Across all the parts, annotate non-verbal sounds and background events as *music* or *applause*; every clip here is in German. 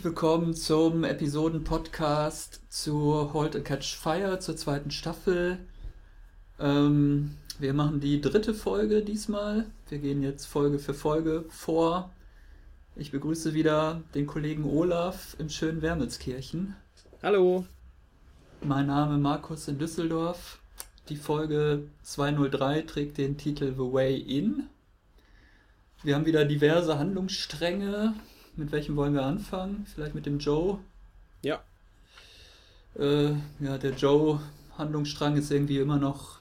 herzlich willkommen zum Episoden-Podcast zu Hold and Catch Fire zur zweiten Staffel. Ähm, wir machen die dritte Folge diesmal. Wir gehen jetzt Folge für Folge vor. Ich begrüße wieder den Kollegen Olaf im schönen Wermelskirchen. Hallo. Mein Name Markus in Düsseldorf. Die Folge 203 trägt den Titel The Way In. Wir haben wieder diverse Handlungsstränge. Mit welchem wollen wir anfangen? Vielleicht mit dem Joe? Ja. Äh, ja, der Joe-Handlungsstrang ist irgendwie immer noch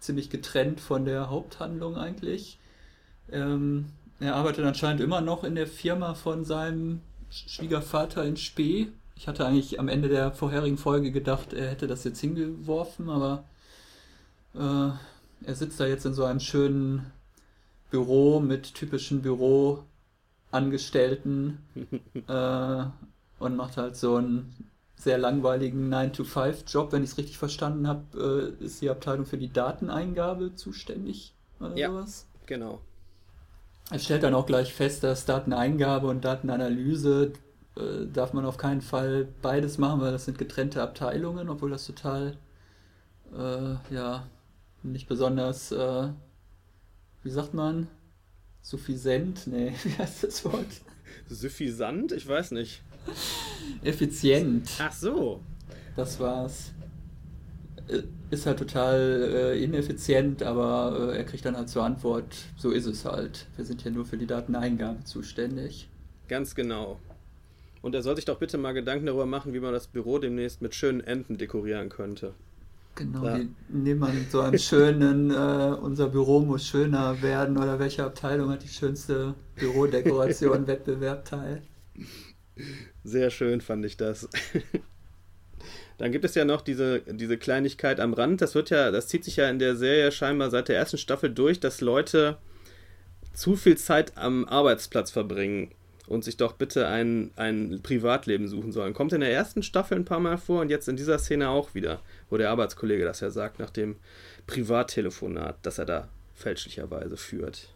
ziemlich getrennt von der Haupthandlung eigentlich. Ähm, er arbeitet anscheinend immer noch in der Firma von seinem Schwiegervater in Spee. Ich hatte eigentlich am Ende der vorherigen Folge gedacht, er hätte das jetzt hingeworfen, aber äh, er sitzt da jetzt in so einem schönen Büro mit typischen Büroangestellten *laughs* äh, und macht halt so einen sehr langweiligen 9-to-5-Job. Wenn ich es richtig verstanden habe, äh, ist die Abteilung für die Dateneingabe zuständig oder Ja. sowas. Genau. Er stellt dann auch gleich fest, dass Dateneingabe und Datenanalyse äh, darf man auf keinen Fall beides machen, weil das sind getrennte Abteilungen, obwohl das total, äh, ja, nicht besonders, äh, wie sagt man, suffisant, nee, *laughs* wie heißt das Wort? Suffisant? Ich weiß nicht. Effizient, Ach so. das war's. Äh, Ist halt total äh, ineffizient, aber äh, er kriegt dann halt zur Antwort, so ist es halt. Wir sind ja nur für die Dateneingabe zuständig. Ganz genau. Und er soll sich doch bitte mal Gedanken darüber machen, wie man das Büro demnächst mit schönen Enten dekorieren könnte. Genau, Ja. wir nehmen an so einem schönen, *laughs* äh, unser Büro muss schöner werden oder welche Abteilung hat die schönste Bürodekoration *laughs* Wettbewerb teil. Sehr schön fand ich das. *laughs* Dann gibt es ja noch diese, diese Kleinigkeit am Rand. Das wird ja, das zieht sich ja in der Serie scheinbar seit der ersten Staffel durch, dass Leute zu viel Zeit am Arbeitsplatz verbringen und sich doch bitte ein, ein Privatleben suchen sollen. Kommt in der ersten Staffel ein paar Mal vor und jetzt in dieser Szene auch wieder, wo der Arbeitskollege das ja sagt, nach dem Privattelefonat, das er da fälschlicherweise führt.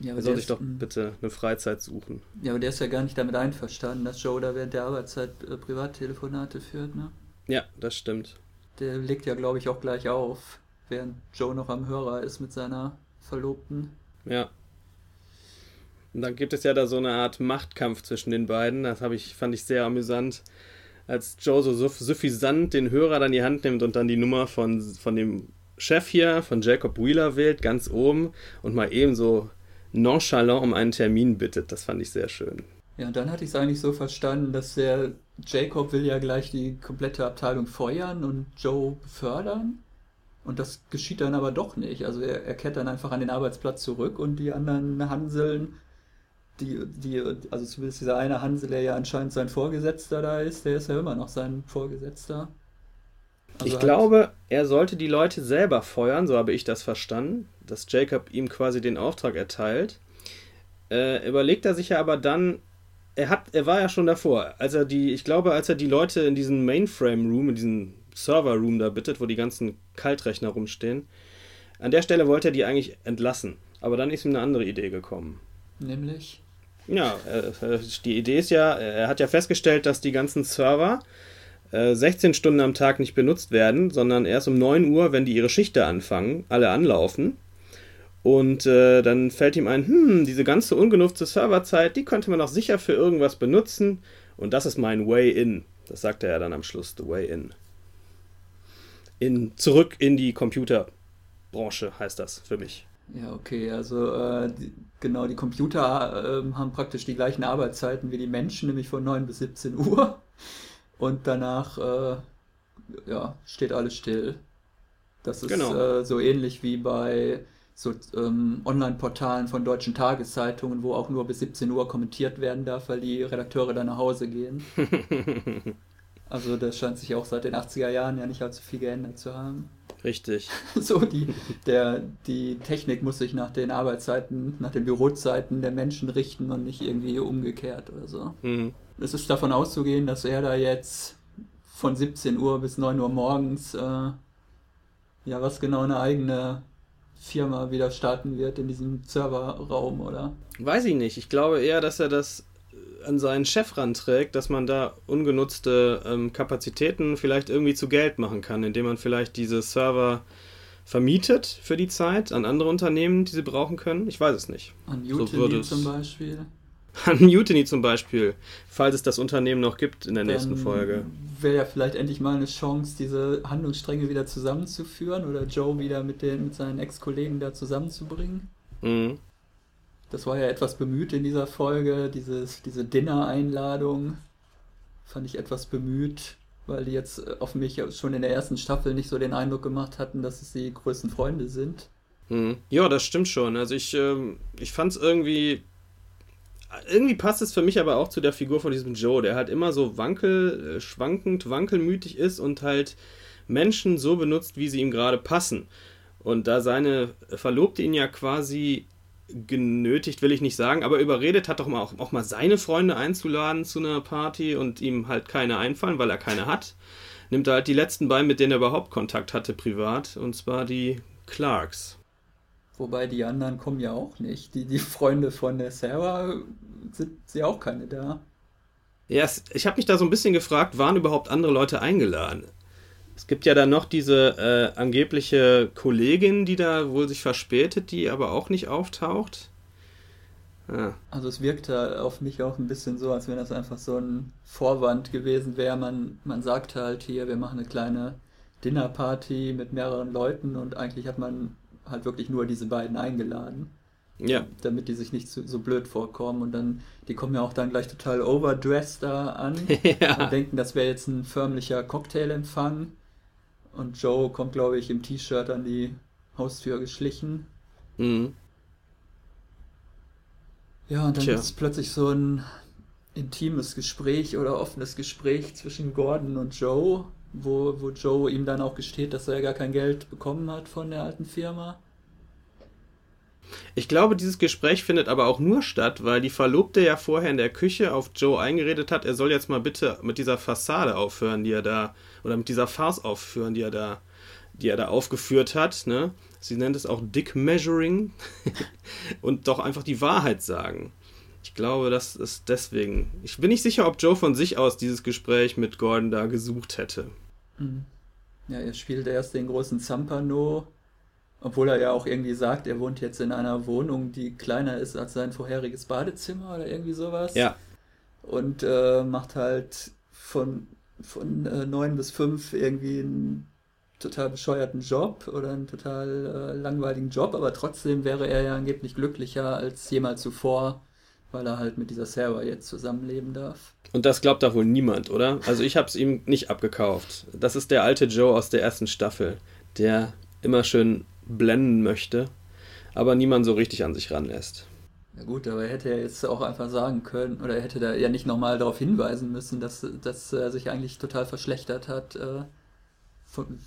Ja, aber Er soll sich doch bitte eine Freizeit suchen. ja, aber der ist ja gar nicht damit einverstanden, dass Joe da während der Arbeitszeit äh, Privattelefonate führt, ne? Ja, das stimmt. Der legt ja, glaube ich, auch gleich auf, während Joe noch am Hörer ist mit seiner Verlobten. Ja. Und dann gibt es ja da so eine Art Machtkampf zwischen den beiden. Das ich, fand ich sehr amüsant. Als Joe so suff- suffisant den Hörer dann in die Hand nimmt und dann die Nummer von, von dem Chef hier, von Jacob Wheeler wählt, ganz oben und mal eben so nonchalant um einen Termin bittet. Das fand ich sehr schön. Ja, und dann hatte ich es eigentlich so verstanden, dass der Jacob will ja gleich die komplette Abteilung feuern und Joe befördern. Und das geschieht dann aber doch nicht. Also er, er kehrt dann einfach an den Arbeitsplatz zurück und die anderen Hanseln, die, die, also zumindest dieser eine Hansel, der ja anscheinend sein Vorgesetzter da ist, der ist ja immer noch sein Vorgesetzter. Also ich halt- glaube, er sollte die Leute selber feuern, so habe ich das verstanden, dass Jacob ihm quasi den Auftrag erteilt. Äh, überlegt er sich ja aber dann, er hat, er war ja schon davor, als er die, ich glaube, als er die Leute in diesen Mainframe Room, in diesen Server Room da bittet, wo die ganzen Kaltrechner rumstehen, an der Stelle wollte er die eigentlich entlassen. Aber dann ist ihm eine andere Idee gekommen. Nämlich. Ja, äh, die Idee ist ja, er hat ja festgestellt, dass die ganzen Server äh, 16 Stunden am Tag nicht benutzt werden, sondern erst um 9 Uhr, wenn die ihre Schichte anfangen, alle anlaufen. Und äh, dann fällt ihm ein, hm, diese ganze ungenutzte Serverzeit, die könnte man auch sicher für irgendwas benutzen. Und das ist mein Way in. Das sagte er dann am Schluss, the way in. in zurück in die Computerbranche heißt das für mich. Ja, okay, also äh, die, genau, die Computer ähm, haben praktisch die gleichen Arbeitszeiten wie die Menschen, nämlich von 9 bis 17 Uhr. Und danach äh, ja, steht alles still. Das ist Genau. äh, so ähnlich wie bei so ähm, Online-Portalen von deutschen Tageszeitungen, wo auch nur bis 17 Uhr kommentiert werden darf, weil die Redakteure dann nach Hause gehen. *laughs* Also das scheint sich auch seit den 80er Jahren ja nicht allzu viel geändert zu haben. Richtig. *laughs* So, die, der, die Technik muss sich nach den Arbeitszeiten, nach den Bürozeiten der Menschen richten und nicht irgendwie umgekehrt oder so. Mhm. Es ist davon auszugehen, dass er da jetzt von 17 Uhr bis 9 Uhr morgens, äh, ja, was genau eine eigene Firma wieder starten wird in diesem Serverraum, oder? Weiß ich nicht. Ich glaube eher, dass er das an seinen Chef ranträgt, dass man da ungenutzte ähm, Kapazitäten vielleicht irgendwie zu Geld machen kann, indem man vielleicht diese Server vermietet für die Zeit an andere Unternehmen, die sie brauchen können. Ich weiß es nicht. An Utini so zum Beispiel. *laughs* An Mutiny zum Beispiel, falls es das Unternehmen noch gibt in der Dann nächsten Folge. Wäre ja vielleicht endlich mal eine Chance, diese Handlungsstränge wieder zusammenzuführen oder Joe wieder mit, den, mit seinen Ex-Kollegen da zusammenzubringen. Mhm. Das war ja etwas bemüht in dieser Folge, dieses, diese Dinner-Einladung fand ich etwas bemüht, weil die jetzt äh, auf mich schon in der ersten Staffel nicht so den Eindruck gemacht hatten, dass es die größten Freunde sind. Mhm. Ja, das stimmt schon. Also ich, ähm, ich fand es irgendwie irgendwie passt es für mich aber auch zu der Figur von diesem Joe, der halt immer so wankel, äh, schwankend, wankelmütig ist und halt Menschen so benutzt, wie sie ihm gerade passen. Und da seine Verlobte ihn ja quasi genötigt, will ich nicht sagen, aber überredet hat doch mal auch, auch mal seine Freunde einzuladen zu einer Party und ihm halt keine einfallen, weil er keine hat. Nimmt er halt die letzten beiden, mit denen er überhaupt Kontakt hatte, privat, und zwar die Clarks. Wobei die anderen kommen ja auch nicht. Die, die Freunde von der Sarah sind sie auch keine da. Ja, ich habe mich da so ein bisschen gefragt, waren überhaupt andere Leute eingeladen? Es gibt ja dann noch diese äh, angebliche Kollegin, die da wohl sich verspätet, die aber auch nicht auftaucht. Ja. Also es wirkte auf mich auch ein bisschen so, als wenn das einfach so ein Vorwand gewesen wäre. Man, man sagt halt hier, wir machen eine kleine Dinnerparty mit mehreren Leuten und eigentlich hat man halt wirklich nur diese beiden eingeladen. Ja. Damit die sich nicht so, so, blöd vorkommen. Und dann, die kommen ja auch dann gleich total overdressed da an *laughs* ja. und denken, das wäre jetzt ein förmlicher Cocktailempfang. Und Joe kommt, glaube ich, im T-Shirt an die Haustür geschlichen. Mhm. Ja, und dann ist plötzlich so ein intimes Gespräch oder offenes Gespräch zwischen Gordon und Joe wo, wo Joe ihm dann auch gesteht, dass er gar kein Geld bekommen hat von der alten Firma. Ich glaube, dieses Gespräch findet aber auch nur statt, weil die Verlobte ja vorher in der Küche auf Joe eingeredet hat, er soll jetzt mal bitte mit dieser Fassade aufhören, die er da, oder mit dieser Farce aufhören, die er da, die er da aufgeführt hat, ne? Sie nennt es auch Dick Measuring *laughs* und doch einfach die Wahrheit sagen. Ich glaube, das ist deswegen. Ich bin nicht sicher, ob Joe von sich aus dieses Gespräch mit Gordon da gesucht hätte. Mhm. Ja, er spielt erst den großen Zampano, obwohl er ja auch irgendwie sagt, er wohnt jetzt in einer Wohnung, die kleiner ist als sein vorheriges Badezimmer oder irgendwie sowas. Ja. Und äh, macht halt von, von äh, 9 bis 5 irgendwie einen total bescheuerten Job oder einen total äh, langweiligen Job, aber trotzdem wäre er ja angeblich glücklicher als jemals zuvor weil er halt mit dieser Server jetzt zusammenleben darf. Und das glaubt da wohl niemand, oder? Also ich habe es ihm nicht abgekauft. Das ist der alte Joe aus der ersten Staffel, der immer schön blenden möchte, aber niemand so richtig an sich ranlässt. Na gut, aber er hätte ja jetzt auch einfach sagen können, oder er hätte da ja nicht nochmal darauf hinweisen müssen, dass, dass er sich eigentlich total verschlechtert hat, äh,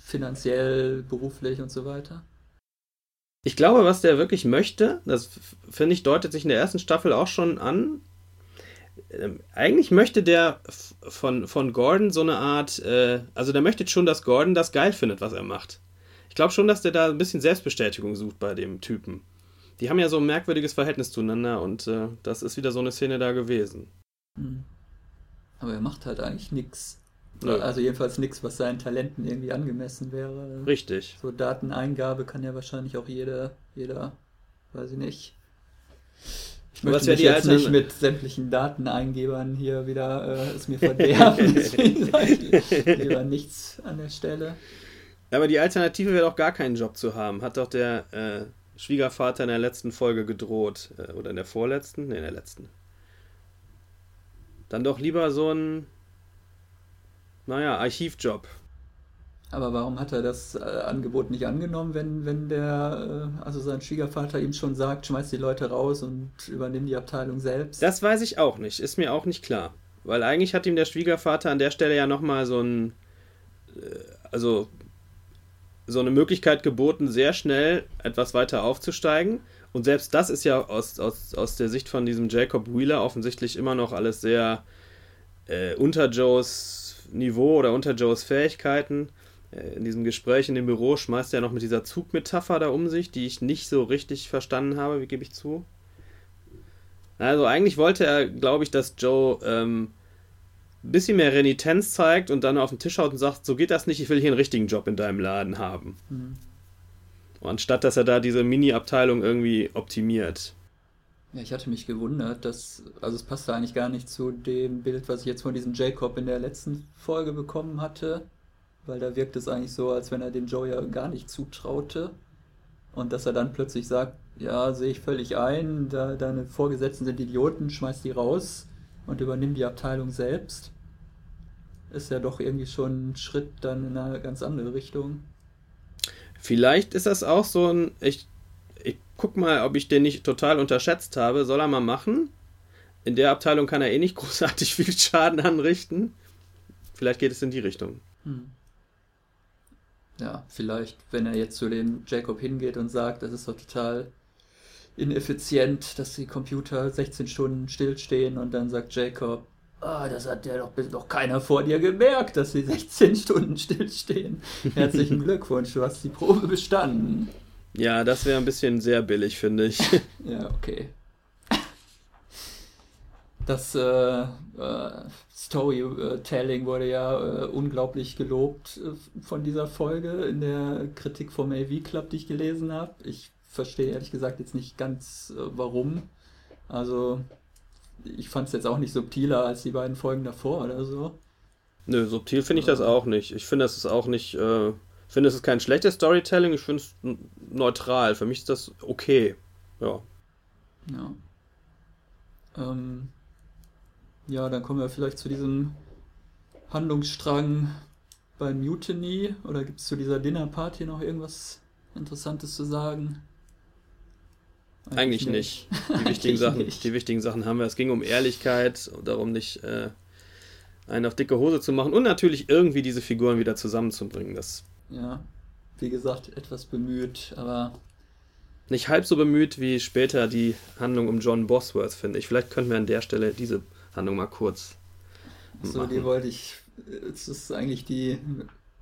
finanziell, beruflich und so weiter. Ich glaube, was der wirklich möchte, das finde ich, deutet sich in der ersten Staffel auch schon an. Ähm, eigentlich möchte der von, von Gordon so eine Art, äh, also der möchte schon, dass Gordon das geil findet, was er macht. Ich glaube schon, dass der da ein bisschen Selbstbestätigung sucht bei dem Typen. Die haben ja so ein merkwürdiges Verhältnis zueinander und äh, das ist wieder so eine Szene da gewesen. Hm. Aber er macht halt eigentlich nichts. Also jedenfalls nichts, was seinen Talenten irgendwie angemessen wäre. Richtig. So Dateneingabe kann ja wahrscheinlich auch jeder, jeder, weiß ich nicht. Ich möchte mich jetzt Altern nicht mit sämtlichen Dateneingebern hier wieder äh, es mir *laughs* verderben, *laughs* deswegen sage ich lieber nichts an der Stelle. Aber die Alternative wäre doch gar keinen Job zu haben. Hat doch der äh, Schwiegervater in der letzten Folge gedroht. Äh, oder in der vorletzten? Ne, in der letzten. Dann doch lieber so ein naja, Archivjob. Aber warum hat er das äh, Angebot nicht angenommen, wenn, wenn der, äh, also sein Schwiegervater ihm schon sagt, schmeiß die Leute raus und übernimm die Abteilung selbst? Das weiß ich auch nicht, ist mir auch nicht klar. Weil eigentlich hat ihm der Schwiegervater an der Stelle ja nochmal so ein, äh, also so eine Möglichkeit geboten, sehr schnell etwas weiter aufzusteigen. Und selbst das ist ja aus, aus, aus der Sicht von diesem Jacob Wheeler offensichtlich immer noch alles sehr äh, unter Joes Niveau oder unter Joes Fähigkeiten. Äh, in diesem Gespräch in dem Büro schmeißt er noch mit dieser Zugmetapher da um sich, die ich nicht so richtig verstanden habe, wie gebe ich zu. Also eigentlich wollte er, glaube ich, dass Joe ähm, ein bisschen mehr Renitenz zeigt und dann auf den Tisch haut und sagt, so geht das nicht, ich will hier einen richtigen Job in deinem Laden haben. Mhm. Anstatt dass er da diese Mini-Abteilung irgendwie optimiert. Ja, ich hatte mich gewundert, dass, also es passte eigentlich gar nicht zu dem Bild, was ich jetzt von diesem Jacob in der letzten Folge bekommen hatte, weil da wirkt es eigentlich so, als wenn er dem Joe ja gar nicht zutraute und dass er dann plötzlich sagt, ja, sehe ich völlig ein, da deine Vorgesetzten sind Idioten, schmeiß die raus und übernimm die Abteilung selbst. Ist ja doch irgendwie schon ein Schritt dann in eine ganz andere Richtung. Vielleicht ist das auch so ein, ich, ich guck mal, ob ich den nicht total unterschätzt habe. Soll er mal machen? In der Abteilung kann er eh nicht *laughs* großartig viel Schaden anrichten. Vielleicht geht es in die Richtung. Hm. Ja, vielleicht, wenn er jetzt zu dem Jacob hingeht und sagt, das ist doch total ineffizient, dass die Computer 16 Stunden stillstehen und dann sagt Jacob, Ah, das hat ja doch, doch keiner vor dir gemerkt, dass sie 16 *laughs* Stunden stillstehen. Herzlichen Glückwunsch, du hast die Probe bestanden. Ja, das wäre ein bisschen sehr billig, finde ich. *laughs* ja, okay. Das äh, äh, Storytelling wurde ja äh, unglaublich gelobt äh, von dieser Folge in der Kritik vom AV Club, die ich gelesen habe. Ich verstehe ehrlich gesagt jetzt nicht ganz, äh, warum. Also ich fand es jetzt auch nicht subtiler als die beiden Folgen davor oder so. Nö, subtil finde ich das auch nicht. Ich finde, das ist auch nicht. Äh, finde, es ist kein schlechtes Storytelling. Ich finde es neutral. Für mich ist das okay. Ja. Ja. Ähm, ja, dann kommen wir vielleicht zu diesem Handlungsstrang bei Mutiny. Oder gibt es zu dieser Dinnerparty noch irgendwas Interessantes zu sagen? Eigentlich, nicht. nicht. *laughs* Die, wichtigen Sachen, nicht. die wichtigen Sachen haben wir. Es ging um Ehrlichkeit, darum nicht äh, einen auf dicke Hose zu machen und natürlich irgendwie diese Figuren wieder zusammenzubringen. Das ja, wie gesagt, etwas bemüht, aber. Nicht halb so bemüht wie später die Handlung um John Bosworth, finde ich. Vielleicht könnten wir an der Stelle diese Handlung mal kurz. So, die wollte ich. Es ist eigentlich die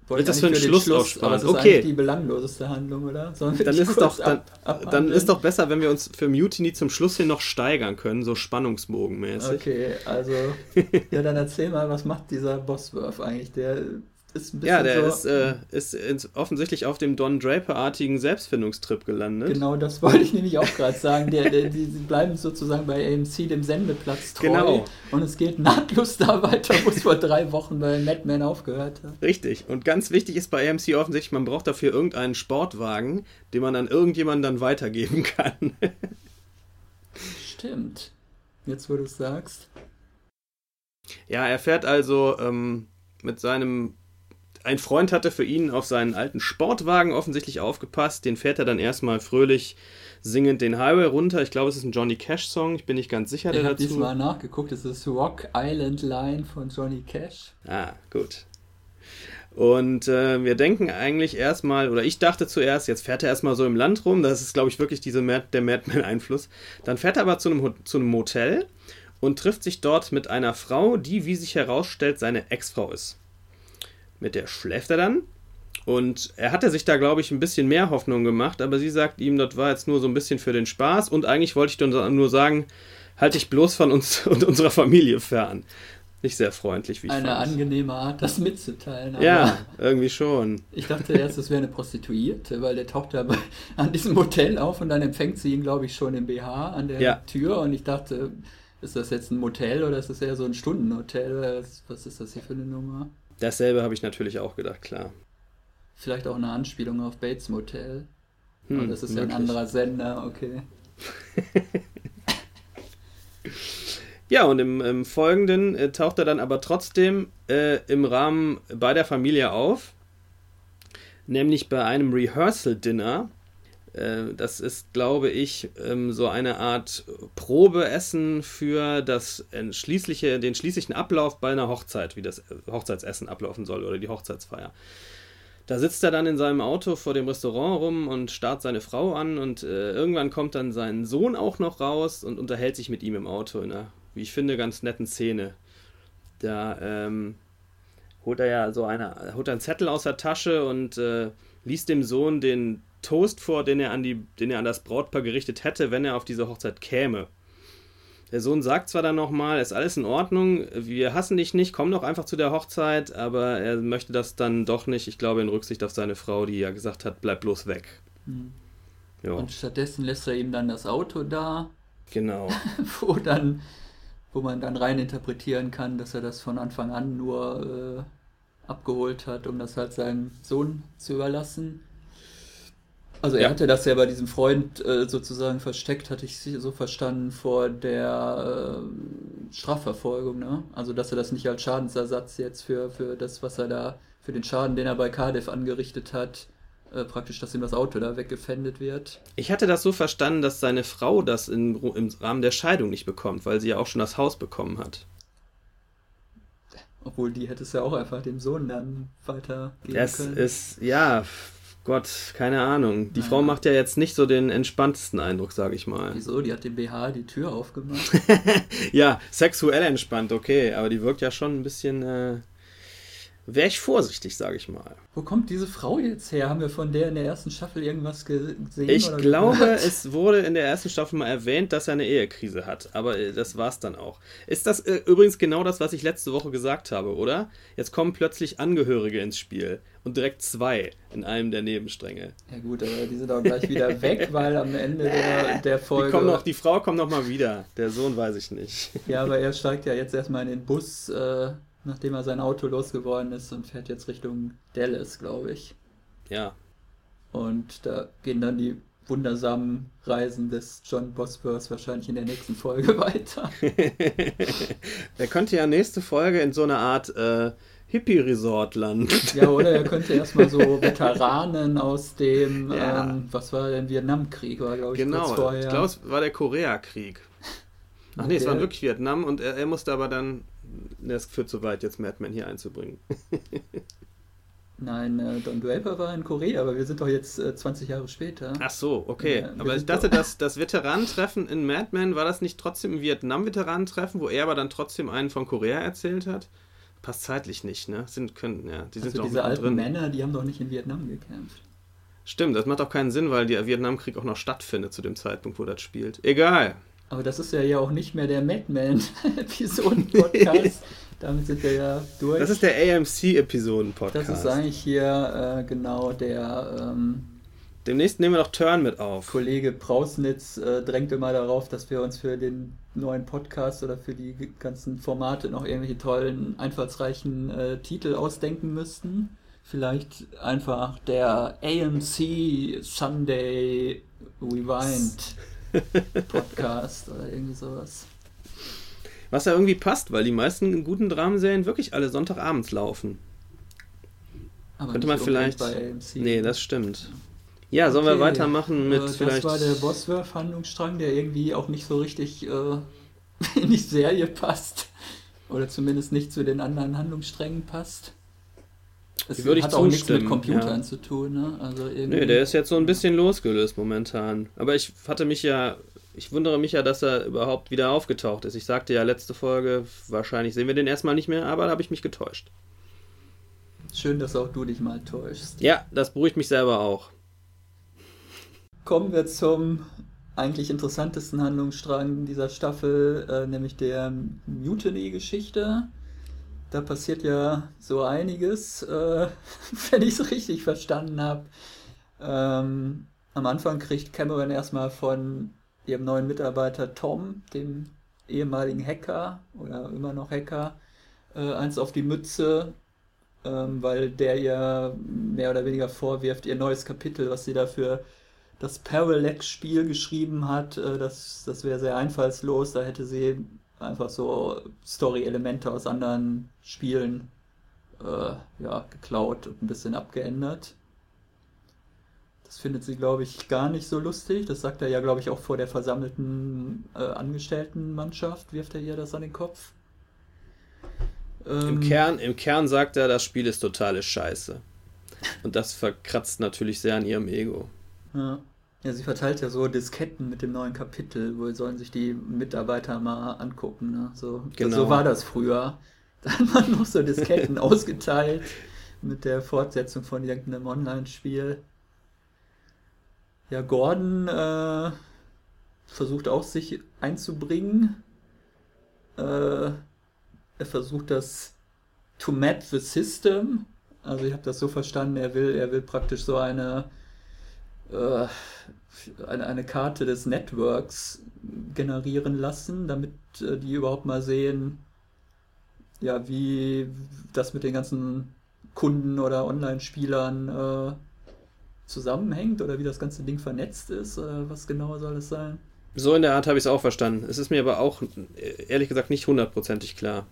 wollte das für einen Schluss, Schluss aufsparen. Das ist okay. die belangloseste Handlung, oder? Dann ist, doch, dann, ab, dann ist doch besser, wenn wir uns für Mutiny zum Schluss hin noch steigern können, so spannungsbogenmäßig. Okay, also, *laughs* ja, dann erzähl mal, was macht dieser Bosswurf eigentlich? Der ist ein bisschen Ja, der so, ist, äh, ist offensichtlich auf dem Don Draper-artigen Selbstfindungstrip gelandet. Genau, das *laughs* wollte ich nämlich auch gerade sagen. Der, der, die, bleiben sozusagen bei AMC, dem Sendeplatz treu. Genau. Und es geht nahtlos da weiter, wo es vor drei Wochen bei Madman aufgehört hat. Richtig. Und ganz wichtig ist bei AMC offensichtlich, man braucht dafür irgendeinen Sportwagen, den man an irgendjemanden dann weitergeben kann. *laughs* Stimmt. Jetzt, wo du es sagst. Ja, er fährt also ähm, mit seinem ein Freund hatte für ihn auf seinen alten Sportwagen offensichtlich aufgepasst. Den fährt er dann erstmal fröhlich singend den Highway runter. Ich glaube, es ist ein Johnny Cash-Song. Ich bin nicht ganz sicher. Ich habe diesmal nachgeguckt. Es ist Rock Island Line von Johnny Cash. Ah, gut. Und äh, wir denken eigentlich erstmal, oder ich dachte zuerst, jetzt fährt er erstmal so im Land rum. Das ist, glaube ich, wirklich diese Mad, der Madman-Einfluss. Dann fährt er aber zu einem, zu einem Motel und trifft sich dort mit einer Frau, die, wie sich herausstellt, seine Ex-Frau ist. Mit der schläft er dann. Und er hatte sich da, glaube ich, ein bisschen mehr Hoffnung gemacht, aber sie sagt ihm, das war jetzt nur so ein bisschen für den Spaß und eigentlich wollte ich dann nur sagen, halte ich bloß von uns *laughs* und unserer Familie fern. Nicht sehr freundlich, wie ich Eine fand. angenehme Art, das mitzuteilen. ja, irgendwie schon. Ich dachte erst, es wäre eine Prostituierte, weil der taucht da an diesem Hotel auf und dann empfängt sie ihn, glaube ich, schon im BH an der ja. Tür und ich dachte, ist das jetzt ein Motel oder ist das eher so ein Stundenhotel? Was, was ist das hier für eine Nummer? Dasselbe habe ich natürlich auch gedacht, klar. Vielleicht auch eine Anspielung auf Bates Motel. Hm, Aber das ist möglich. ja ein anderer Sender, okay. *laughs* ja, und im, im Folgenden äh, taucht er dann aber trotzdem äh, im Rahmen bei der Familie auf. Nämlich bei einem Rehearsal-Dinner das ist, glaube ich, ähm, so eine Art Probeessen für das schließliche, den schließlichen Ablauf bei einer Hochzeit, wie das äh, Hochzeitsessen ablaufen soll oder die Hochzeitsfeier. Da sitzt er dann in seinem Auto vor dem Restaurant rum und starrt seine Frau an und äh, irgendwann kommt dann sein Sohn auch noch raus und unterhält sich mit ihm im Auto in einer, wie ich finde, ganz netten Szene. Da ähm, holt er ja so eine, holt einen Zettel aus der Tasche und äh, liest dem Sohn den Toast vor, den er an, die, den er an das Brautpaar gerichtet hätte, wenn er auf diese Hochzeit käme. Der Sohn sagt zwar dann nochmal, ist alles in Ordnung, wir hassen dich nicht, komm doch einfach zu der Hochzeit, aber er möchte das dann doch nicht, ich glaube in Rücksicht auf seine Frau, die ja gesagt hat, bleib bloß weg. Mhm. Und stattdessen lässt er ihm dann das Auto da. Genau. *laughs* wo dann, wo man dann rein interpretieren kann, dass er das von Anfang an nur äh, abgeholt hat, um das halt seinem Sohn zu überlassen. Also er ja. hatte das ja bei diesem Freund äh, sozusagen versteckt, hatte ich so verstanden, vor der äh, Strafverfolgung, ne? Also dass er das nicht als Schadensersatz jetzt für, für das, was er da, für den Schaden, den er bei Cardiff angerichtet hat, äh, praktisch, dass ihm das Auto da weggefändet wird. Ich hatte das so verstanden, dass seine Frau das in, im Rahmen der Scheidung nicht bekommt, weil sie ja auch schon das Haus bekommen hat. Obwohl die hätte es ja auch einfach dem Sohn dann weitergeben das können. Das ist, ja, Gott, keine Ahnung. Die naja. Frau macht ja jetzt nicht so den entspanntesten Eindruck, sage ich mal. Wieso? Die hat dem BH die Tür aufgemacht. *laughs* ja, sexuell entspannt, okay, aber die wirkt ja schon ein bisschen. Äh, Wäre ich vorsichtig, sage ich mal. Wo kommt diese Frau jetzt her? Haben wir von der in der ersten Staffel irgendwas gesehen? Ich glaube, gehört? es wurde in der ersten Staffel mal erwähnt, dass er eine Ehekrise hat. Aber äh, das war es dann auch. Ist das äh, übrigens genau das, was ich letzte Woche gesagt habe, oder? Jetzt kommen plötzlich Angehörige ins Spiel. Und direkt zwei in einem der Nebenstränge. Ja gut, aber die sind auch gleich wieder *laughs* weg, weil am Ende der, der Folge... Die, noch, die Frau kommt noch mal wieder. Der Sohn weiß ich nicht. Ja, aber er steigt ja jetzt erstmal in den Bus... Äh nachdem er sein Auto losgeworden ist und fährt jetzt Richtung Dallas, glaube ich. Ja. Und da gehen dann die wundersamen Reisen des John Bosworth wahrscheinlich in der nächsten Folge *laughs* weiter. *laughs* er könnte ja nächste Folge in so einer Art äh, Hippie-Resort landen. ja, oder er *laughs* könnte erstmal so Veteranen aus dem, ja. ähm, was war denn, Vietnamkrieg, war glaube ich genau, kurz vorher. ich glaube, es war der Koreakrieg. Ach nee, es war wirklich Vietnam und er, er musste aber dann es führt zu weit, jetzt Madman hier einzubringen. *laughs* Nein, äh, Don Draper war in Korea, aber wir sind doch jetzt äh, 20 Jahre später. Ach so, okay. Ja, aber ich dachte, dass das Veteranentreffen in Madman war das nicht trotzdem ein Vietnam-Veteranentreffen, wo er aber dann trotzdem einen von Korea erzählt hat? Passt zeitlich nicht, ne? Sind, können, ja, die sind also diese alten drin. Männer, die haben doch nicht in Vietnam gekämpft. Stimmt, das macht auch keinen Sinn, weil der Vietnamkrieg auch noch stattfindet zu dem Zeitpunkt, wo das spielt. Egal. Aber das ist ja ja auch nicht mehr der Madman-Episoden-Podcast. *laughs* *laughs* Damit sind wir ja durch. Das ist der AMC-Episoden-Podcast. Das ist eigentlich hier äh, genau der. Ähm, Demnächst nehmen wir doch Turn mit auf. Kollege Prausnitz äh, drängt immer darauf, dass wir uns für den neuen Podcast oder für die ganzen Formate noch irgendwelche tollen, einfallsreichen äh, Titel ausdenken müssten. Vielleicht einfach der AMC Sunday Rewind. *laughs* Podcast oder irgendwie sowas. Was ja irgendwie passt, weil die meisten guten Dramenserien wirklich alle Sonntagabends laufen. Aber Könnte man vielleicht. Bei AMC. Nee, das stimmt. Ja, sollen okay. wir weitermachen mit äh, vielleicht. Das war der Bosworth-Handlungsstrang, der irgendwie auch nicht so richtig äh, *laughs* in die Serie passt. Oder zumindest nicht zu den anderen Handlungssträngen passt. Es würde ich hat auch nichts mit Computern ja. zu tun, ne? Also irgendwie... Nö, der ist jetzt so ein bisschen losgelöst momentan. Aber ich hatte mich ja, ich wundere mich ja, dass er überhaupt wieder aufgetaucht ist. Ich sagte ja letzte Folge, wahrscheinlich sehen wir den erstmal nicht mehr, aber da habe ich mich getäuscht. Schön, dass auch du dich mal täuschst. Ja, das beruhigt mich selber auch. Kommen wir zum eigentlich interessantesten Handlungsstrang dieser Staffel, äh, nämlich der Mutiny-Geschichte da passiert ja so einiges, äh, *laughs* wenn ich es richtig verstanden habe. Ähm, am Anfang kriegt Cameron erstmal von ihrem neuen Mitarbeiter Tom, dem ehemaligen Hacker oder immer noch Hacker, äh, eins auf die Mütze, ähm, weil der ihr mehr oder weniger vorwirft, ihr neues Kapitel, was sie da für das Parallax-Spiel geschrieben hat, äh, das, das wäre sehr einfallslos, da hätte sie einfach so Story-Elemente aus anderen Spielen äh, ja, geklaut und ein bisschen abgeändert. Das findet sie, glaube ich, gar nicht so lustig. Das sagt er ja, glaube ich, auch vor der versammelten äh, Angestelltenmannschaft, wirft er ihr das an den Kopf. Ähm, Im, Kern, Im Kern sagt er, das Spiel ist totale Scheiße. Und das verkratzt natürlich sehr an ihrem Ego. Ja. Ja, sie verteilt ja so Disketten mit dem neuen Kapitel, wo sollen sich die Mitarbeiter mal angucken. Ne? So, genau. so war das früher. *laughs* Da hat man noch so Disketten *laughs* ausgeteilt mit der Fortsetzung von irgendeinem Online-Spiel. Ja, Gordon äh, versucht auch sich einzubringen. Äh, er versucht das to map the system. Also ich habe das so verstanden, er will, er will praktisch so eine, eine, eine Karte des Networks generieren lassen, damit äh, die überhaupt mal sehen, ja, wie das mit den ganzen Kunden oder Online-Spielern äh, zusammenhängt oder wie das ganze Ding vernetzt ist. Äh, was genau soll es sein? So in der Art habe ich es auch verstanden. Es ist mir aber auch ehrlich gesagt nicht hundertprozentig klar.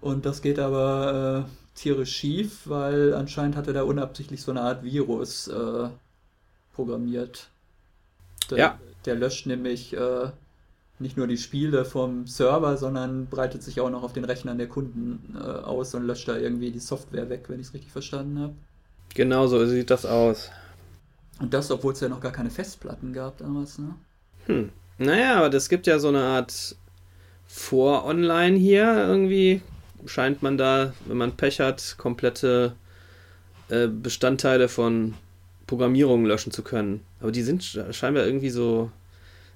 Und das geht aber äh, tierisch schief, weil anscheinend hat er da unabsichtlich so eine Art Virus äh, programmiert. Der, ja. der löscht nämlich äh, nicht nur die Spiele vom Server, sondern breitet sich auch noch auf den Rechnern der Kunden äh, aus und löscht da irgendwie die Software weg, wenn ich es richtig verstanden habe. Genau so sieht das aus. Und das, obwohl es ja noch gar keine Festplatten gab damals, ne? Hm. Naja, aber das gibt ja so eine Art Vor-Online hier irgendwie. Scheint man da, wenn man Pech hat, komplette äh, Bestandteile von Programmierungen löschen zu können. Aber die sind scheinbar irgendwie so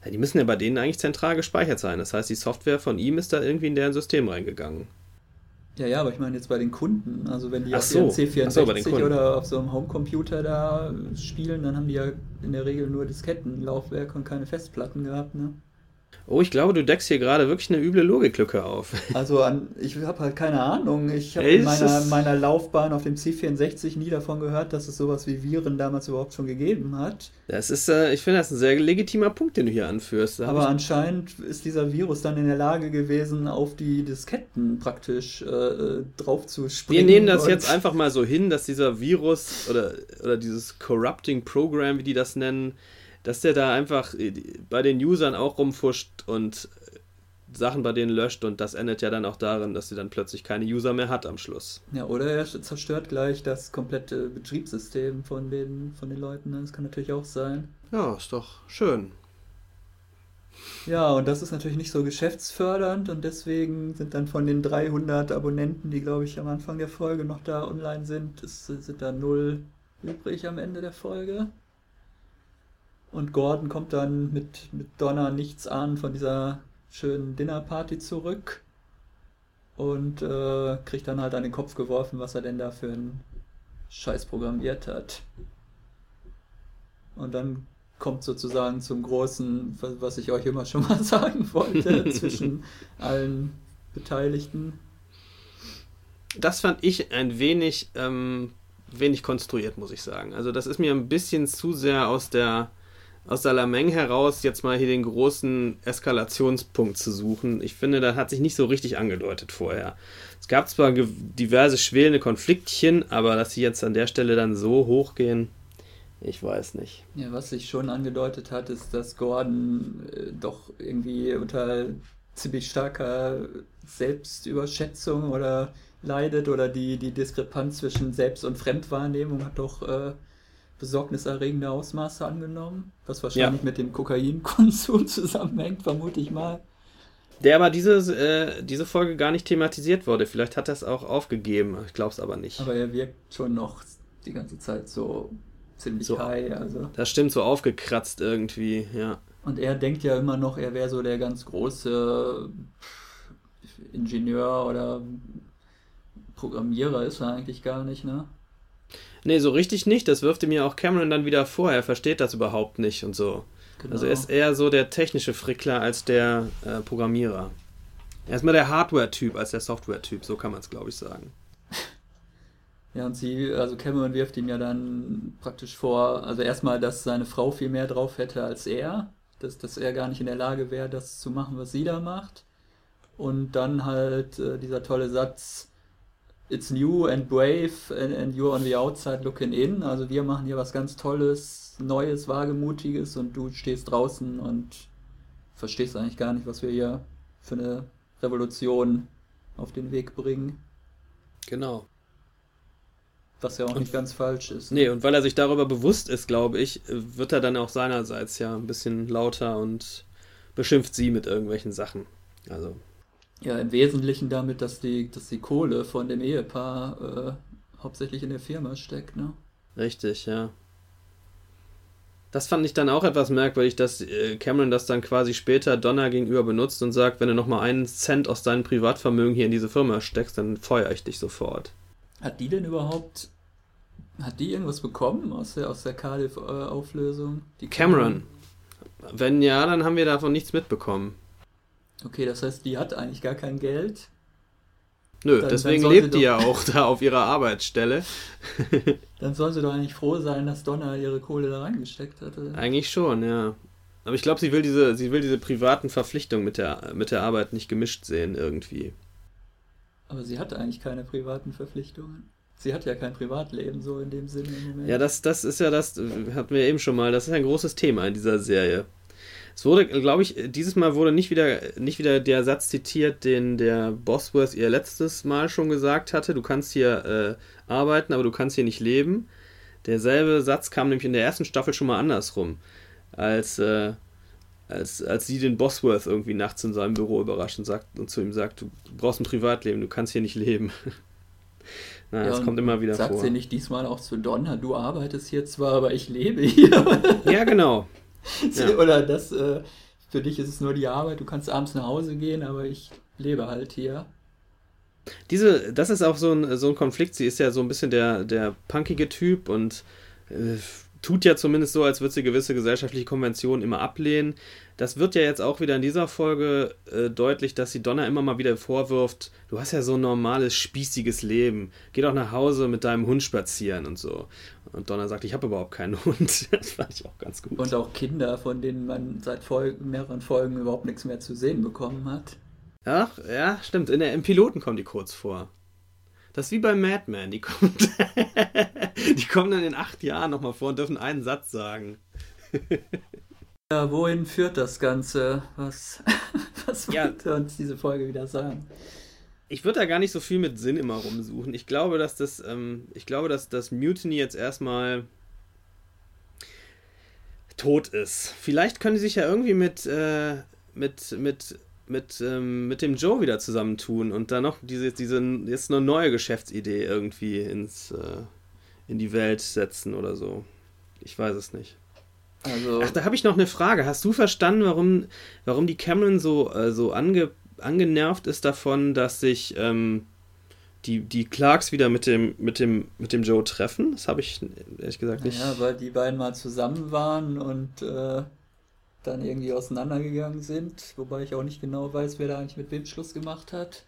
ja, die müssen ja bei denen eigentlich zentral gespeichert sein. Das heißt, die Software von ihm ist da irgendwie in deren System reingegangen. Ja, ja, aber ich meine jetzt bei den Kunden. Also wenn die Ach auf so. C64 so, oder auf so einem Homecomputer da spielen, dann haben die ja in der Regel nur Diskettenlaufwerk und keine Festplatten gehabt, ne? Oh, ich glaube, du deckst hier gerade wirklich eine üble Logiklücke auf. *laughs* Also an, ich habe halt keine Ahnung. Ich habe in meiner, meiner Laufbahn auf dem C64 nie davon gehört, dass es sowas wie Viren damals überhaupt schon gegeben hat. Das ist, äh, ich finde, das ein sehr legitimer Punkt, den du hier anführst. Da Aber anscheinend ist dieser Virus dann in der Lage gewesen, auf die Disketten praktisch äh, drauf zu springen. Wir nehmen das jetzt einfach mal so hin, dass dieser Virus oder, oder dieses Corrupting Program, wie die das nennen, dass der da einfach äh, bei den Usern auch rumfuscht und äh, Sachen bei denen löscht und das endet ja dann auch darin, dass sie dann plötzlich keine User mehr hat am Schluss. Ja, oder er zerstört gleich das komplette Betriebssystem von den, von den Leuten. Ne? Das kann natürlich auch sein. Ja, ist doch schön. Ja, und das ist natürlich nicht so geschäftsfördernd und deswegen sind dann von den 300 Abonnenten, die glaube ich am Anfang der Folge noch da online sind, es sind da null übrig am Ende der Folge. Und Gordon kommt dann mit, mit Donna nichts an von dieser schönen Dinnerparty zurück und äh, kriegt dann halt an den Kopf geworfen, was er denn da für einen Scheiß programmiert hat. Und dann kommt sozusagen zum großen, was ich euch immer schon mal *laughs* sagen wollte, zwischen allen Beteiligten. Das fand ich ein wenig, ähm, wenig konstruiert, muss ich sagen. Also das ist mir ein bisschen zu sehr aus der aus Salameng heraus jetzt mal hier den großen Eskalationspunkt zu suchen. Ich finde, das hat sich nicht so richtig angedeutet vorher. Es gab zwar diverse schwelende Konfliktchen, aber dass sie jetzt an der Stelle dann so hochgehen, ich weiß nicht. Ja, was sich schon angedeutet hat, ist, dass Gordon äh, doch irgendwie unter ziemlich starker Selbstüberschätzung oder leidet oder die, die Diskrepanz zwischen Selbst- und Fremdwahrnehmung hat doch äh, besorgniserregende Ausmaße angenommen, was wahrscheinlich ja. mit dem Kokainkonsum *laughs* zusammenhängt, vermute ich mal. Der aber diese, äh, diese Folge gar nicht thematisiert wurde. Vielleicht hat er es auch aufgegeben. Ich glaube es aber nicht. Aber er wirkt schon noch die ganze Zeit so ziemlich so, high. Also. Das stimmt, so aufgekratzt irgendwie, ja. Und er denkt ja immer noch, er wäre so der ganz große Ingenieur oder Programmierer ist er eigentlich gar nicht, ne? Nee, so richtig nicht. Das wirft ihm ja auch Cameron dann wieder vor. Er versteht das überhaupt nicht und so. Genau. Also er ist eher so der technische Frickler als der äh, Programmierer. Er ist mehr der Hardware-Typ als der Software-Typ, so kann man es, glaube ich, sagen. *laughs* Ja, und sie, also Cameron wirft ihm ja dann praktisch vor, also erstmal, dass seine Frau viel mehr drauf hätte als er, dass, dass er gar nicht in der Lage wäre, das zu machen, was sie da macht. Und dann halt äh, dieser tolle Satz, it's new and brave and, and you're on the outside looking in. Also wir machen hier was ganz Tolles, Neues, Wagemutiges und du stehst draußen und verstehst eigentlich gar nicht, was wir hier für eine Revolution auf den Weg bringen. Genau. Was ja auch und, nicht ganz falsch ist. Ne? Nee, und weil er sich darüber bewusst ist, glaube ich, wird er dann auch seinerseits ja ein bisschen lauter und beschimpft sie mit irgendwelchen Sachen. Also ja, im Wesentlichen damit, dass die, dass die Kohle von dem Ehepaar äh, hauptsächlich in der Firma steckt, ne? Richtig, ja. Das fand ich dann auch etwas merkwürdig, dass äh, Cameron das dann quasi später Donna gegenüber benutzt und sagt, wenn du nochmal einen Cent aus deinem Privatvermögen hier in diese Firma steckst, dann feuere ich dich sofort. Hat die denn überhaupt, hat die irgendwas bekommen aus der, aus der Cardiff-Auflösung? Cameron. Wenn ja, dann haben wir davon nichts mitbekommen. Okay, das heißt, die hat eigentlich gar kein Geld. Nö, dann, deswegen dann lebt die ja auch da auf ihrer Arbeitsstelle. *laughs* dann soll sie doch eigentlich froh sein, dass Donna ihre Kohle da reingesteckt hatte. Eigentlich schon, ja. Aber ich glaube, sie will diese, sie will diese privaten Verpflichtungen mit der, mit der Arbeit nicht gemischt sehen irgendwie. Aber sie hat eigentlich keine privaten Verpflichtungen. Sie hat ja kein Privatleben so in dem Sinne im Moment. Ja, das, das ist ja das, hatten wir eben schon mal, das ist ein großes Thema in dieser Serie. Es wurde, glaube ich, dieses Mal wurde nicht wieder, nicht wieder der Satz zitiert, den der Bosworth ihr letztes Mal schon gesagt hatte. Du kannst hier äh, arbeiten, aber du kannst hier nicht leben. Derselbe Satz kam nämlich in der ersten Staffel schon mal andersrum. Als, äh, als, als sie den Bosworth irgendwie nachts in seinem Büro überrascht und, sagt, und zu ihm sagt, du brauchst ein Privatleben, du kannst hier nicht leben. *laughs* Na, ja, das kommt immer wieder sagt vor. Sagt sie nicht diesmal auch zu Donna, du arbeitest hier zwar, aber ich lebe hier. ja, genau. *laughs* Ja. Oder das, äh, für dich ist es nur die Arbeit, du kannst abends nach Hause gehen, aber ich lebe halt hier. Diese, das ist auch so ein, so ein Konflikt. Sie ist ja so ein bisschen der, der punkige Typ und äh, tut ja zumindest so, als würde sie gewisse gesellschaftliche Konventionen immer ablehnen. Das wird ja jetzt auch wieder in dieser Folge äh, deutlich, dass sie Donna immer mal wieder vorwirft, du hast ja so ein normales, spießiges Leben. Geh doch nach Hause mit deinem Hund spazieren und so. Und Donna sagt, ich habe überhaupt keinen *laughs* Hund. Das fand ich auch ganz gut. Und auch Kinder, von denen man seit Folgen, mehreren Folgen überhaupt nichts mehr zu sehen bekommen hat. Ach, ja, stimmt. In der, Im Piloten kommen die kurz vor. Das ist wie bei Mad Men. Die, kommt, *laughs* die kommen dann in acht Jahren nochmal vor und dürfen einen Satz sagen. *laughs* ja, wohin führt das Ganze? Was, was ja. wollte uns diese Folge wieder sagen? Ich würde da gar nicht so viel mit Sinn immer rumsuchen. Ich glaube, dass das, ähm, ich glaube, dass das Mutiny jetzt erstmal tot ist. Vielleicht können sie sich ja irgendwie mit, äh, mit, mit mit, ähm, mit dem Joe wieder zusammentun und da noch diese, diese jetzt eine neue Geschäftsidee irgendwie ins, äh, in die Welt setzen oder so. Ich weiß es nicht. Also, Ach, da habe ich noch eine Frage. Hast du verstanden, warum, warum die Cameron so, äh, so ange, angenervt ist davon, dass sich ähm, die, die Clarks wieder mit dem, mit, dem, mit dem Joe treffen? Das habe ich ehrlich gesagt nicht. Ja, weil die beiden mal zusammen waren und äh, dann irgendwie auseinandergegangen sind, wobei ich auch nicht genau weiß, wer da eigentlich mit wem Schluss gemacht hat.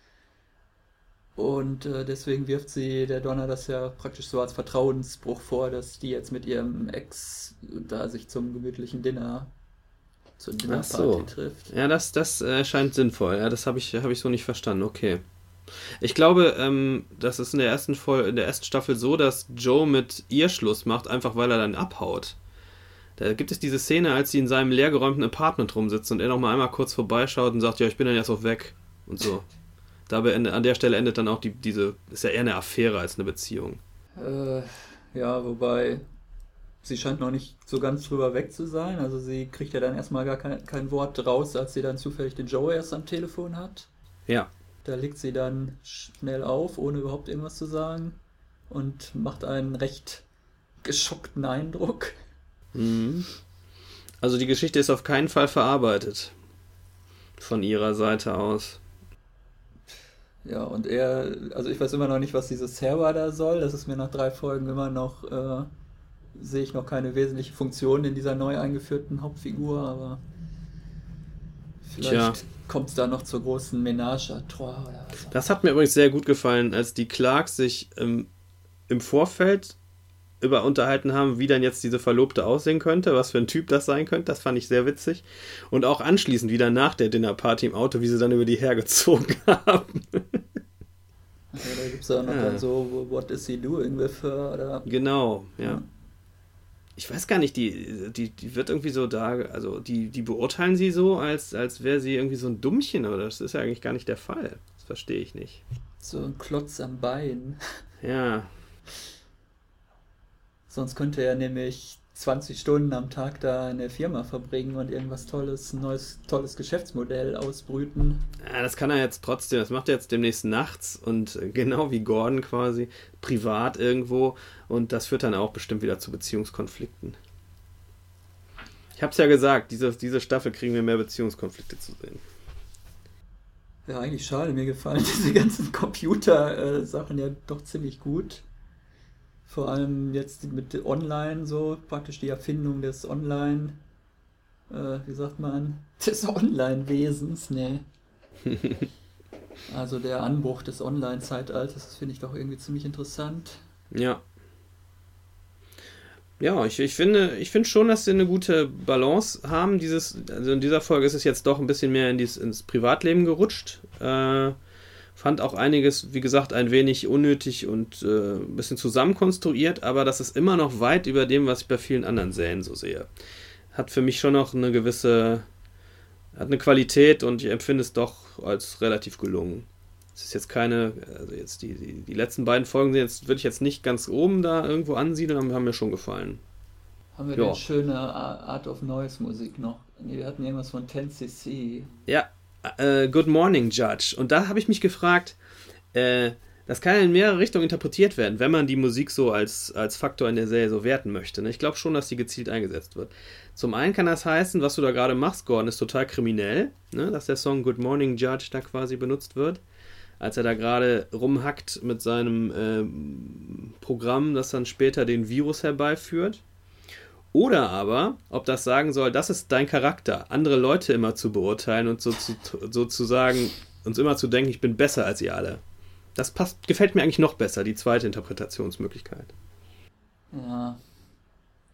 Und äh, deswegen wirft sie der Donner das ja praktisch so als Vertrauensbruch vor, dass die jetzt mit ihrem Ex da sich zum gemütlichen Dinner zur Dinnerparty so. trifft. Ja, das, das äh, scheint sinnvoll. Ja, das habe ich, hab ich so nicht verstanden. Okay. Ich glaube, ähm, das ist in der ersten Folge, in der ersten Staffel so, dass Joe mit ihr Schluss macht, einfach weil er dann abhaut. Da gibt es diese Szene, als sie in seinem leergeräumten Apartment rumsitzt und er noch mal einmal kurz vorbeischaut und sagt, ja, ich bin dann jetzt auch weg und so. Dabei an der Stelle endet dann auch die, diese, ist ja eher eine Affäre als eine Beziehung. Äh, ja, wobei sie scheint noch nicht so ganz drüber weg zu sein. Also sie kriegt ja dann erstmal gar kein, kein Wort raus, als sie dann zufällig den Joe erst am Telefon hat. Ja. Da legt sie dann schnell auf, ohne überhaupt irgendwas zu sagen und macht einen recht geschockten Eindruck. Mhm. Also die Geschichte ist auf keinen Fall verarbeitet. Von ihrer Seite aus. Ja, und er, also ich weiß immer noch nicht, was dieses Server da soll. Das ist mir nach drei Folgen immer noch, äh, sehe ich noch keine wesentliche Funktion in dieser neu eingeführten Hauptfigur, aber vielleicht kommt es da noch zur großen Ménage à trois oder was. Das hat mir übrigens sehr gut gefallen, als die Clarks sich ähm, im Vorfeld über unterhalten haben, wie dann jetzt diese Verlobte aussehen könnte, was für ein Typ das sein könnte. Das fand ich sehr witzig. Und auch anschließend wieder nach der Dinnerparty im Auto, wie sie dann über die hergezogen *laughs* haben. Ja, da gibt es auch noch ja. dann so, what is he doing with her? Oder? Genau, ja. ja. Ich weiß gar nicht, die, die, die wird irgendwie so da, also die, die beurteilen sie so, als, als wäre sie irgendwie so ein Dummchen, aber das ist ja eigentlich gar nicht der Fall. Das verstehe ich nicht. So ein Klotz am Bein. Ja, Sonst könnte er nämlich 20 Stunden am Tag da in der Firma verbringen und irgendwas Tolles, ein neues, tolles Geschäftsmodell ausbrüten. Ja, das kann er jetzt trotzdem. Das macht er jetzt demnächst nachts und genau wie Gordon quasi privat irgendwo. Und das führt dann auch bestimmt wieder zu Beziehungskonflikten. Ich hab's ja gesagt, diese, diese Staffel kriegen wir mehr Beziehungskonflikte zu sehen. Ja, eigentlich schade. Mir gefallen *laughs* diese ganzen Computer-Sachen ja doch ziemlich gut. Vor allem jetzt mit Online so, praktisch die Erfindung des Online, äh, wie sagt man, *laughs* des Online-Wesens, ne. *laughs* also der Anbruch des Online-Zeitalters, das finde ich doch irgendwie ziemlich interessant. Ja. Ja, ich, ich finde, ich finde schon, dass sie eine gute Balance haben. Dieses, also in dieser Folge ist es jetzt doch ein bisschen mehr in dies, ins Privatleben gerutscht. Äh, fand auch einiges, wie gesagt, ein wenig unnötig und äh, ein bisschen zusammenkonstruiert, aber das ist immer noch weit über dem, was ich bei vielen anderen Serien so sehe. Hat für mich schon noch eine gewisse, hat eine Qualität und ich empfinde es doch als relativ gelungen. Es ist jetzt keine, also jetzt die, die, die letzten beiden Folgen sind jetzt, würde ich jetzt nicht ganz oben da irgendwo ansiedeln, aber haben mir schon gefallen. Haben wir ja. denn schöne Art of Noise Musik noch? Nee, wir hatten irgendwas von 10cc. Ja, äh, Good Morning Judge. Und da habe ich mich gefragt, äh, das kann in mehrere Richtungen interpretiert werden, wenn man die Musik so als, als Faktor in der Serie so werten möchte. Ne? Ich glaube schon, dass die gezielt eingesetzt wird. Zum einen kann das heißen, was du da gerade machst, Gordon, ist total kriminell, ne? dass der Song Good Morning Judge da quasi benutzt wird als er da gerade rumhackt mit seinem äh, Programm, das dann später den Virus herbeiführt. Oder aber, ob das sagen soll, das ist dein Charakter, andere Leute immer zu beurteilen und so zu, sozusagen uns immer zu denken, ich bin besser als ihr alle. Das passt, gefällt mir eigentlich noch besser, die zweite Interpretationsmöglichkeit. Ja.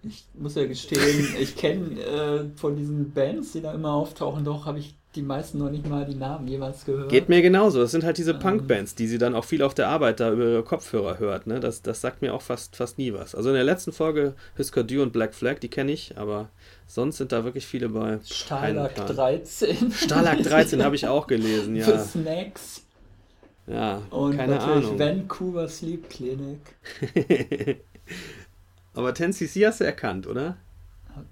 Ich muss ja gestehen, ich kenne äh, von diesen Bands, die da immer auftauchen, doch habe ich die meisten noch nicht mal die Namen jeweils gehört. Geht mir genauso. Das sind halt diese ähm, Punk-Bands, die sie dann auch viel auf der Arbeit da über ihre Kopfhörer hört. Ne? Das, das sagt mir auch fast, fast nie was. Also in der letzten Folge Husker Du und Black Flag, die kenne ich, aber sonst sind da wirklich viele bei. Stalag 13. Stalag 13 habe ich auch gelesen, ja. *laughs* Für Snacks. Ja, und keine natürlich Ahnung. Vancouver Sleep Clinic. *laughs* aber 10cc hast du erkannt, oder?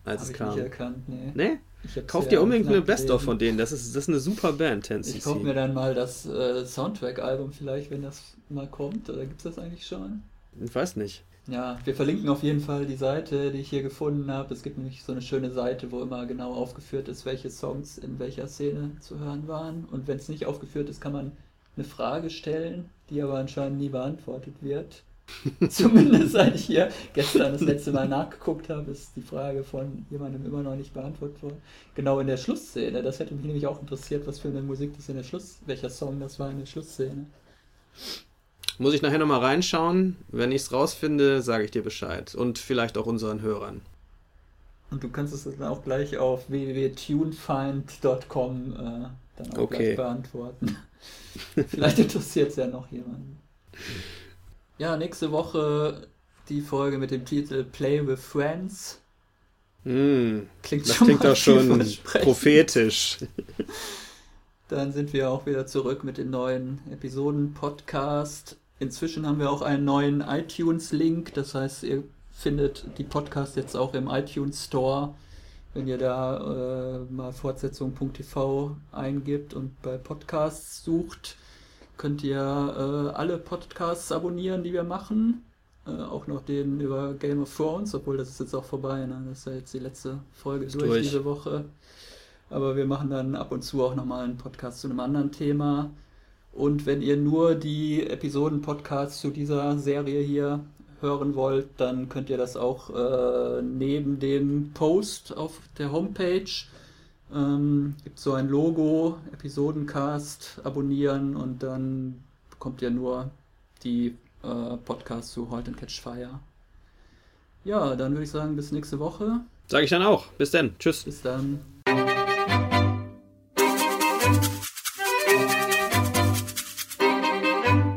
Als es kam. nicht erkannt, nee. Nee? Kauf dir unbedingt eine Best-of von denen. Das ist, das ist eine super Band, 10cc. Ich kaufe mir dann mal das äh, Soundtrack-Album vielleicht, wenn das mal kommt. Oder gibt es das eigentlich schon? Ich weiß nicht. Ja, wir verlinken auf jeden Fall die Seite, die ich hier gefunden habe. Es gibt nämlich so eine schöne Seite, wo immer genau aufgeführt ist, welche Songs in welcher Szene zu hören waren. Und wenn es nicht aufgeführt ist, kann man eine Frage stellen, die aber anscheinend nie beantwortet wird. *laughs* Zumindest seit ich hier gestern das letzte Mal nachgeguckt habe, ist die Frage von jemandem immer noch nicht beantwortet worden. Genau in der Schlussszene. Das hätte mich nämlich auch interessiert, was für eine Musik das in der Schluss, welcher Song das war in der Schlussszene. Muss ich nachher nochmal reinschauen. Wenn ich es rausfinde, sage ich dir Bescheid. Und vielleicht auch unseren Hörern. Und du kannst es dann auch gleich auf www.tunefind.com äh, dann auch okay. gleich beantworten. *laughs* vielleicht interessiert es ja noch jemanden. *laughs* Ja, nächste Woche die Folge mit dem Titel Play with Friends. Mm, klingt das schon klingt auch schon prophetisch. *laughs* Dann sind wir auch wieder zurück mit dem neuen Episoden-Podcast. Inzwischen haben wir auch einen neuen iTunes-Link. Das heißt, ihr findet die Podcast jetzt auch im iTunes Store. Wenn ihr da äh, mal Fortsetzung.tv eingibt und bei Podcasts sucht, könnt ihr äh, alle Podcasts abonnieren, die wir machen. Äh, auch noch den über Game of Thrones, obwohl das ist jetzt auch vorbei. Ne? Das ist ja jetzt die letzte Folge durch, durch, diese Woche. Aber wir machen dann ab und zu auch nochmal einen Podcast zu einem anderen Thema. Und wenn ihr nur die Episoden-Podcasts zu dieser Serie hier hören wollt, dann könnt ihr das auch äh, neben dem Post auf der Homepage ähm, gibt so ein Logo, Episodencast, abonnieren und dann bekommt ihr nur die äh, Podcasts zu Halt and Catch Fire. Ja, dann würde ich sagen, bis nächste Woche. Sage ich dann auch. Bis dann. Tschüss. Bis dann.